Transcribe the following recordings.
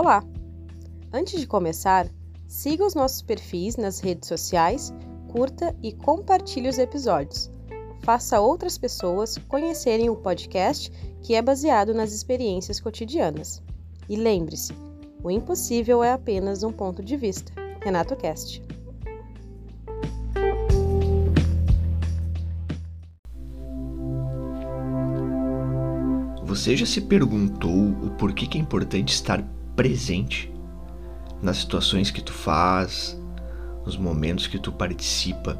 Olá! Antes de começar, siga os nossos perfis nas redes sociais, curta e compartilhe os episódios. Faça outras pessoas conhecerem o podcast que é baseado nas experiências cotidianas. E lembre-se, o impossível é apenas um ponto de vista. Renato Cast. Você já se perguntou o porquê que é importante estar presente nas situações que tu faz, nos momentos que tu participa?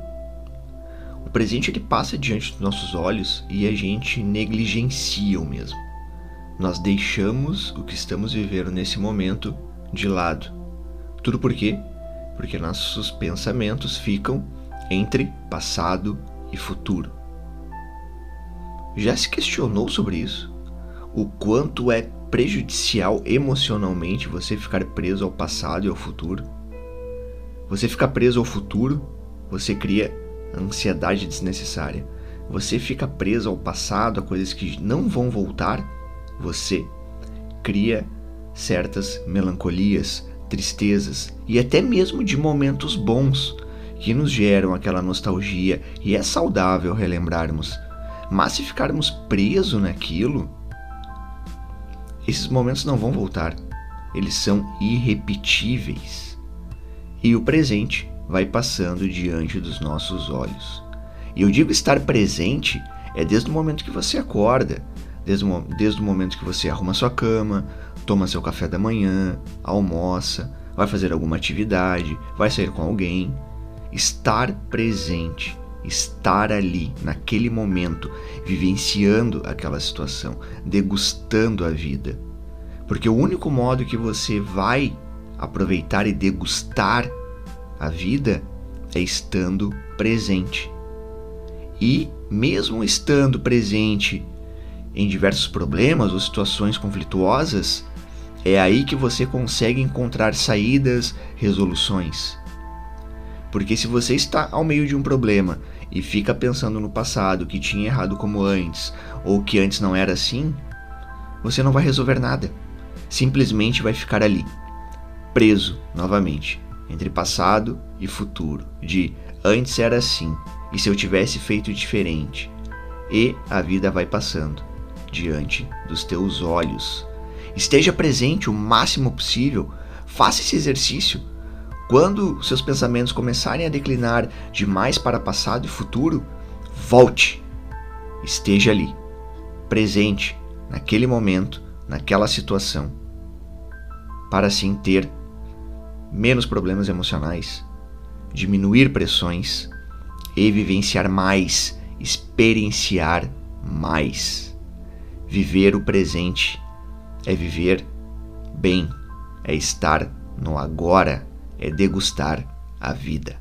O presente ele passa diante dos nossos olhos e a gente negligencia o mesmo. Nós deixamos o que estamos vivendo nesse momento de lado. Tudo por quê? Porque nossos pensamentos ficam entre passado e futuro. Já se questionou sobre isso? O quanto é prejudicial emocionalmente você ficar preso ao passado e ao futuro. Você ficar preso ao futuro, você cria ansiedade desnecessária. Você fica preso ao passado, a coisas que não vão voltar, você cria certas melancolias, tristezas e até mesmo de momentos bons que nos geram aquela nostalgia e é saudável relembrarmos. Mas se ficarmos presos naquilo, esses momentos não vão voltar. Eles são irrepetíveis. E o presente vai passando diante dos nossos olhos. E eu digo estar presente é desde o momento que você acorda, desde o, desde o momento que você arruma sua cama, toma seu café da manhã, almoça, vai fazer alguma atividade, vai sair com alguém. Estar presente estar ali, naquele momento, vivenciando aquela situação, degustando a vida. Porque o único modo que você vai aproveitar e degustar a vida é estando presente. E, mesmo estando presente em diversos problemas ou situações conflituosas, é aí que você consegue encontrar saídas, resoluções. Porque se você está ao meio de um problema e fica pensando no passado, que tinha errado como antes, ou que antes não era assim, você não vai resolver nada. Simplesmente vai ficar ali, preso novamente entre passado e futuro, de antes era assim, e se eu tivesse feito diferente. E a vida vai passando diante dos teus olhos. Esteja presente o máximo possível, faça esse exercício quando seus pensamentos começarem a declinar demais para passado e futuro, volte. Esteja ali, presente, naquele momento, naquela situação, para assim ter menos problemas emocionais, diminuir pressões e vivenciar mais, experienciar mais. Viver o presente é viver bem, é estar no agora é degustar a vida.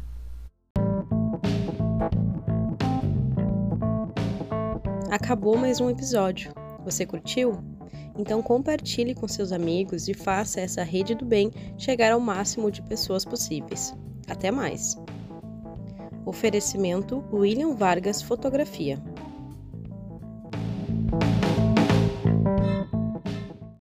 Acabou mais um episódio. Você curtiu? Então compartilhe com seus amigos e faça essa rede do bem chegar ao máximo de pessoas possíveis. Até mais. Oferecimento William Vargas Fotografia.